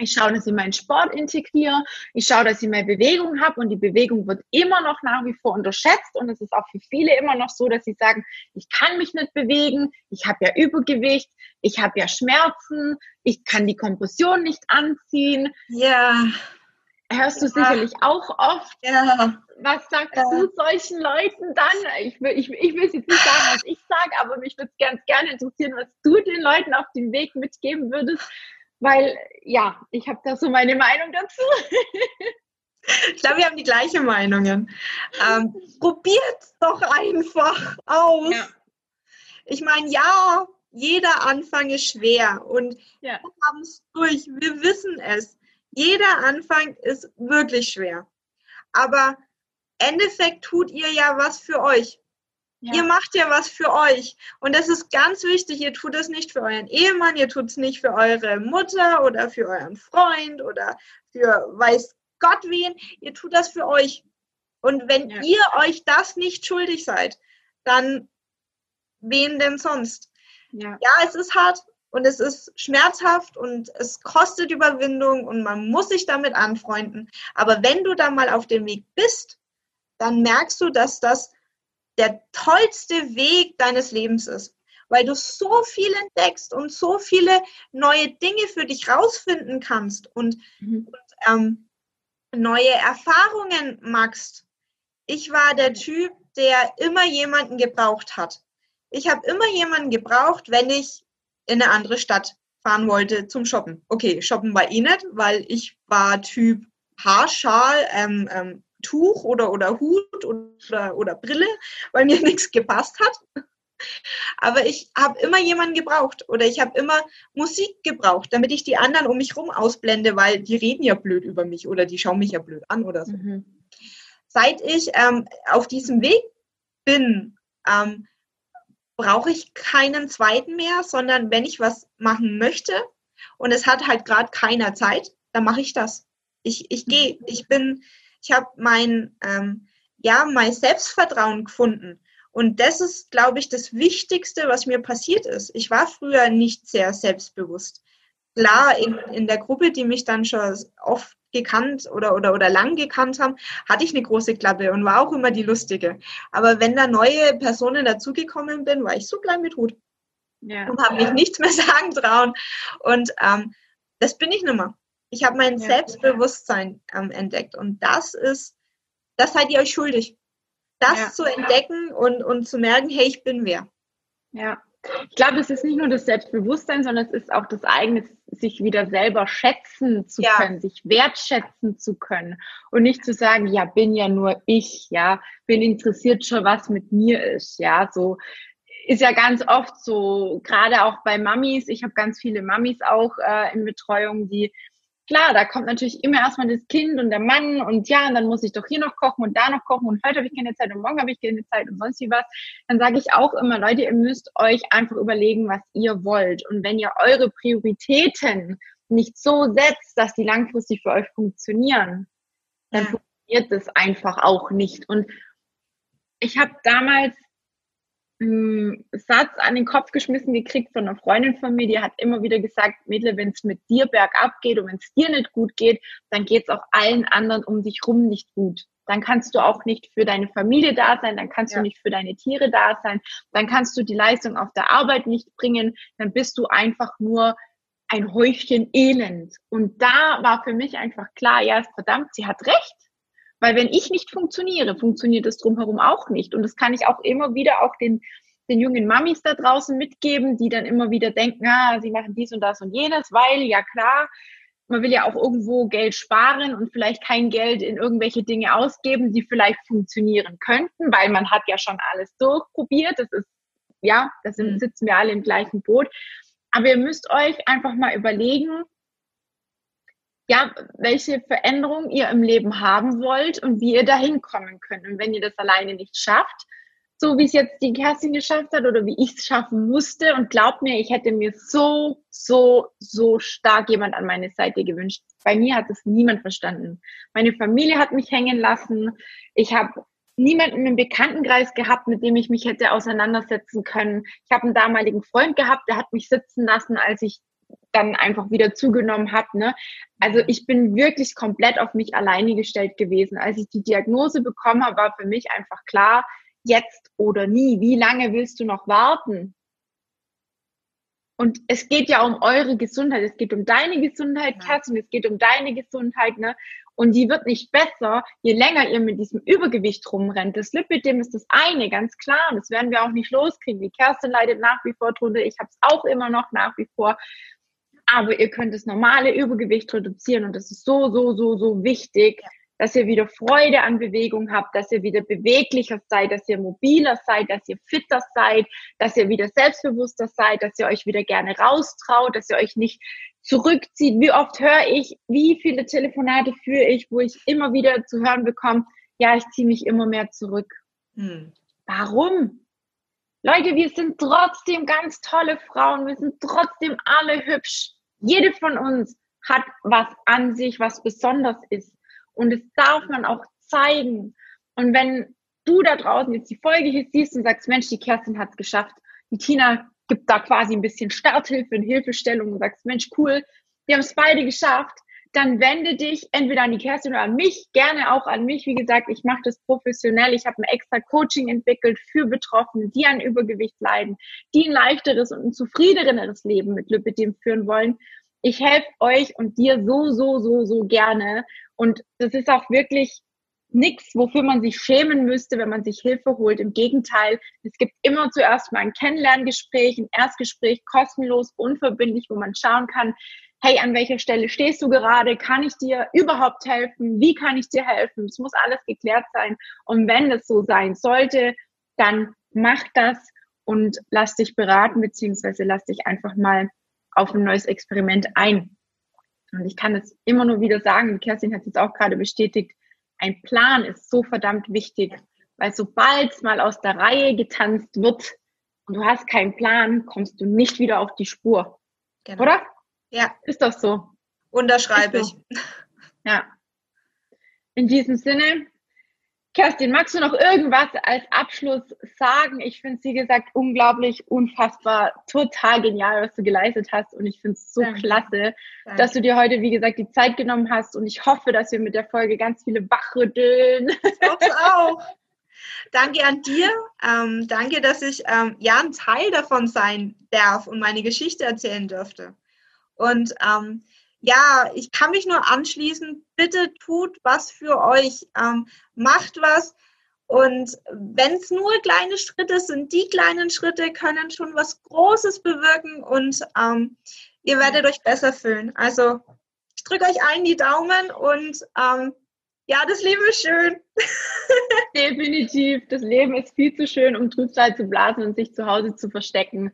Ich schaue, dass ich meinen Sport integriere. Ich schaue, dass ich mehr Bewegung habe und die Bewegung wird immer noch nach wie vor unterschätzt und es ist auch für viele immer noch so, dass sie sagen, ich kann mich nicht bewegen, ich habe ja Übergewicht, ich habe ja Schmerzen, ich kann die Kompression nicht anziehen. Ja hörst du ja. sicherlich auch oft. Ja. Was sagst ja. du solchen Leuten dann? Ich will, ich, ich will jetzt nicht sagen, was ich sage, aber mich würde es ganz gerne interessieren, was du den Leuten auf dem Weg mitgeben würdest, weil ja, ich habe da so meine Meinung dazu. Ich glaube, wir haben die gleichen Meinungen. Ähm, Probiert doch einfach aus. Ja. Ich meine, ja, jeder Anfang ist schwer und ja. wir haben es durch, wir wissen es. Jeder Anfang ist wirklich schwer. Aber Endeffekt tut ihr ja was für euch. Ja. Ihr macht ja was für euch. Und das ist ganz wichtig. Ihr tut es nicht für euren Ehemann, ihr tut es nicht für eure Mutter oder für euren Freund oder für weiß Gott wen. Ihr tut das für euch. Und wenn ja. ihr euch das nicht schuldig seid, dann wen denn sonst? Ja. ja, es ist hart und es ist schmerzhaft und es kostet Überwindung und man muss sich damit anfreunden. Aber wenn du da mal auf dem Weg bist, dann merkst du, dass das der tollste Weg deines Lebens ist, weil du so viel entdeckst und so viele neue Dinge für dich rausfinden kannst und, mhm. und ähm, neue Erfahrungen machst. Ich war der Typ, der immer jemanden gebraucht hat. Ich habe immer jemanden gebraucht, wenn ich in eine andere Stadt fahren wollte zum Shoppen. Okay, shoppen war eh nicht, weil ich war Typ Haarschal, ähm, ähm, Tuch oder, oder Hut oder, oder Brille, weil mir nichts gepasst hat. Aber ich habe immer jemanden gebraucht oder ich habe immer Musik gebraucht, damit ich die anderen um mich herum ausblende, weil die reden ja blöd über mich oder die schauen mich ja blöd an oder so. Mhm. Seit ich ähm, auf diesem Weg bin, ähm, brauche ich keinen zweiten mehr, sondern wenn ich was machen möchte und es hat halt gerade keiner Zeit, dann mache ich das. Ich, ich gehe, ich bin, ich habe mein, ähm, ja, mein Selbstvertrauen gefunden. Und das ist, glaube ich, das Wichtigste, was mir passiert ist. Ich war früher nicht sehr selbstbewusst. Klar, in, in der Gruppe, die mich dann schon oft gekannt oder, oder, oder lang gekannt haben, hatte ich eine große Klappe und war auch immer die Lustige. Aber wenn da neue Personen dazugekommen bin, war ich so klein mit Hut ja. und habe mich nichts mehr sagen trauen. Und ähm, das bin ich nicht mehr. Ich habe mein ja. Selbstbewusstsein ähm, entdeckt und das ist, das seid ihr euch schuldig das ja. zu entdecken und, und zu merken, hey, ich bin wer. Ja, ich glaube, es ist nicht nur das Selbstbewusstsein, sondern es ist auch das eigene, sich wieder selber schätzen zu ja. können, sich wertschätzen zu können und nicht zu sagen, ja, bin ja nur ich, ja, bin interessiert schon, was mit mir ist, ja, so ist ja ganz oft so, gerade auch bei Mamis, ich habe ganz viele Mamis auch äh, in Betreuung, die klar, da kommt natürlich immer erstmal das Kind und der Mann und ja, und dann muss ich doch hier noch kochen und da noch kochen und heute habe ich keine Zeit und morgen habe ich keine Zeit und sonst wie was. Dann sage ich auch immer, Leute, ihr müsst euch einfach überlegen, was ihr wollt. Und wenn ihr eure Prioritäten nicht so setzt, dass die langfristig für euch funktionieren, dann ja. funktioniert das einfach auch nicht. Und ich habe damals Satz an den Kopf geschmissen gekriegt von einer Freundin von mir, die hat immer wieder gesagt, Mädel, wenn es mit dir bergab geht und wenn es dir nicht gut geht, dann geht es auch allen anderen um dich rum nicht gut. Dann kannst du auch nicht für deine Familie da sein, dann kannst ja. du nicht für deine Tiere da sein, dann kannst du die Leistung auf der Arbeit nicht bringen, dann bist du einfach nur ein Häufchen Elend. Und da war für mich einfach klar, ja, verdammt, sie hat recht. Weil wenn ich nicht funktioniere, funktioniert es drumherum auch nicht. Und das kann ich auch immer wieder auch den, den jungen Mamis da draußen mitgeben, die dann immer wieder denken, ah, sie machen dies und das und jenes, weil ja klar, man will ja auch irgendwo Geld sparen und vielleicht kein Geld in irgendwelche Dinge ausgeben, die vielleicht funktionieren könnten, weil man hat ja schon alles durchprobiert. Das ist, ja, da mhm. sitzen wir alle im gleichen Boot. Aber ihr müsst euch einfach mal überlegen, ja, welche Veränderung ihr im Leben haben wollt und wie ihr dahin kommen könnt. Und wenn ihr das alleine nicht schafft, so wie es jetzt die Kerstin geschafft hat oder wie ich es schaffen musste, und glaubt mir, ich hätte mir so, so, so stark jemand an meine Seite gewünscht. Bei mir hat es niemand verstanden. Meine Familie hat mich hängen lassen. Ich habe niemanden im Bekanntenkreis gehabt, mit dem ich mich hätte auseinandersetzen können. Ich habe einen damaligen Freund gehabt, der hat mich sitzen lassen, als ich dann einfach wieder zugenommen habe. Ne? Also ich bin wirklich komplett auf mich alleine gestellt gewesen. Als ich die Diagnose bekommen habe, war für mich einfach klar, jetzt oder nie. Wie lange willst du noch warten? Und es geht ja um eure Gesundheit. Es geht um deine Gesundheit, Kerstin. Es geht um deine Gesundheit, ne? Und die wird nicht besser, je länger ihr mit diesem Übergewicht rumrennt. Das Lipidem ist das eine, ganz klar. Und das werden wir auch nicht loskriegen. Die Kerstin leidet nach wie vor drunter. Ich habe es auch immer noch nach wie vor aber ihr könnt das normale Übergewicht reduzieren und das ist so, so, so, so wichtig, dass ihr wieder Freude an Bewegung habt, dass ihr wieder beweglicher seid, dass ihr mobiler seid, dass ihr fitter seid, dass ihr wieder selbstbewusster seid, dass ihr euch wieder gerne raustraut, dass ihr euch nicht zurückzieht. Wie oft höre ich, wie viele Telefonate führe ich, wo ich immer wieder zu hören bekomme, ja, ich ziehe mich immer mehr zurück. Hm. Warum? Leute, wir sind trotzdem ganz tolle Frauen, wir sind trotzdem alle hübsch. Jede von uns hat was an sich, was besonders ist. Und das darf man auch zeigen. Und wenn du da draußen jetzt die Folge hier siehst und sagst, Mensch, die Kerstin hat es geschafft, die Tina gibt da quasi ein bisschen Starthilfe und Hilfestellung und sagst, Mensch, cool, wir haben es beide geschafft, dann wende dich entweder an die Kerstin oder an mich, gerne auch an mich. Wie gesagt, ich mache das professionell. Ich habe ein extra Coaching entwickelt für Betroffene, die an Übergewicht leiden, die ein leichteres und ein zufriedeneres Leben mit Lipidem führen wollen. Ich helfe euch und dir so, so, so, so gerne. Und das ist auch wirklich nichts, wofür man sich schämen müsste, wenn man sich Hilfe holt. Im Gegenteil, es gibt immer zuerst mal ein Kennenlerngespräch, ein Erstgespräch, kostenlos, unverbindlich, wo man schauen kann, hey, an welcher Stelle stehst du gerade? Kann ich dir überhaupt helfen? Wie kann ich dir helfen? Es muss alles geklärt sein. Und wenn es so sein sollte, dann mach das und lass dich beraten, beziehungsweise lass dich einfach mal auf ein neues Experiment ein. Und ich kann es immer nur wieder sagen, Kerstin hat es jetzt auch gerade bestätigt, ein Plan ist so verdammt wichtig, weil sobald es mal aus der Reihe getanzt wird, und du hast keinen Plan, kommst du nicht wieder auf die Spur. Genau. Oder? Ja. Ist doch so. Unterschreibe ich. Ja. In diesem Sinne, Kerstin, magst du noch irgendwas als Abschluss sagen? Ich finde es, wie gesagt, unglaublich, unfassbar, total genial, was du geleistet hast. Und ich finde es so Danke. klasse, Danke. dass du dir heute, wie gesagt, die Zeit genommen hast. Und ich hoffe, dass wir mit der Folge ganz viele wachrütteln. Ich hoffe auch. Danke an dir. Ähm, danke, dass ich ähm, ja ein Teil davon sein darf und meine Geschichte erzählen dürfte. Und ähm, ja, ich kann mich nur anschließen. Bitte tut was für euch. Ähm, macht was. Und wenn es nur kleine Schritte sind, die kleinen Schritte können schon was Großes bewirken und ähm, ihr werdet euch besser fühlen. Also ich drücke euch allen die Daumen und ähm, ja, das Leben ist schön. Definitiv. Das Leben ist viel zu schön, um Trübsal zu blasen und sich zu Hause zu verstecken.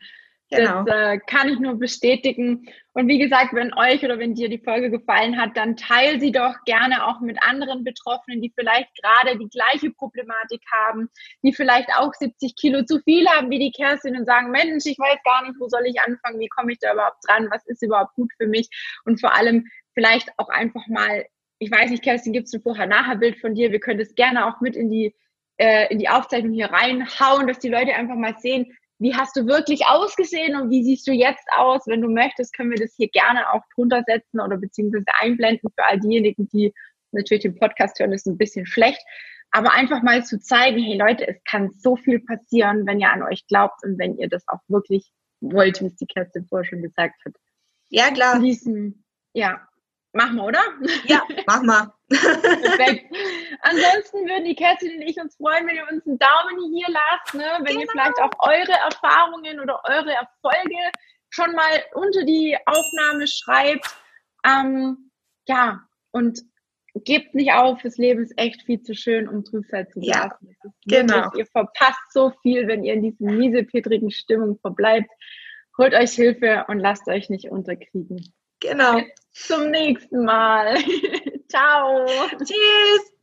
Genau. Das äh, kann ich nur bestätigen. Und wie gesagt, wenn euch oder wenn dir die Folge gefallen hat, dann teil sie doch gerne auch mit anderen Betroffenen, die vielleicht gerade die gleiche Problematik haben, die vielleicht auch 70 Kilo zu viel haben wie die Kerstin und sagen, Mensch, ich weiß gar nicht, wo soll ich anfangen, wie komme ich da überhaupt dran, was ist überhaupt gut für mich und vor allem vielleicht auch einfach mal, ich weiß nicht, Kerstin, gibt es ein Vorher-Nachher-Bild von dir? Wir können das gerne auch mit in die, äh, in die Aufzeichnung hier reinhauen, dass die Leute einfach mal sehen, wie hast du wirklich ausgesehen und wie siehst du jetzt aus? Wenn du möchtest, können wir das hier gerne auch drunter setzen oder beziehungsweise einblenden für all diejenigen, die natürlich den Podcast hören, ist ein bisschen schlecht. Aber einfach mal zu zeigen, hey Leute, es kann so viel passieren, wenn ihr an euch glaubt und wenn ihr das auch wirklich wollt, wie es die Kerstin vorher schon gesagt hat. Ja, klar. Diesen, ja, Machen wir, oder? Ja, machen wir. Perfekt. Ansonsten würden die Kerstin und ich uns freuen, wenn ihr uns einen Daumen hier lasst, ne? wenn genau. ihr vielleicht auch eure Erfahrungen oder eure Erfolge schon mal unter die Aufnahme schreibt. Ähm, ja, und gebt nicht auf, das Leben ist echt viel zu schön, um Trübsal zu lassen. Ja, genau. ihr verpasst so viel, wenn ihr in dieser miesepetrigen Stimmung verbleibt. Holt euch Hilfe und lasst euch nicht unterkriegen. Genau. Zum nächsten Mal. Ciao. Tschüss.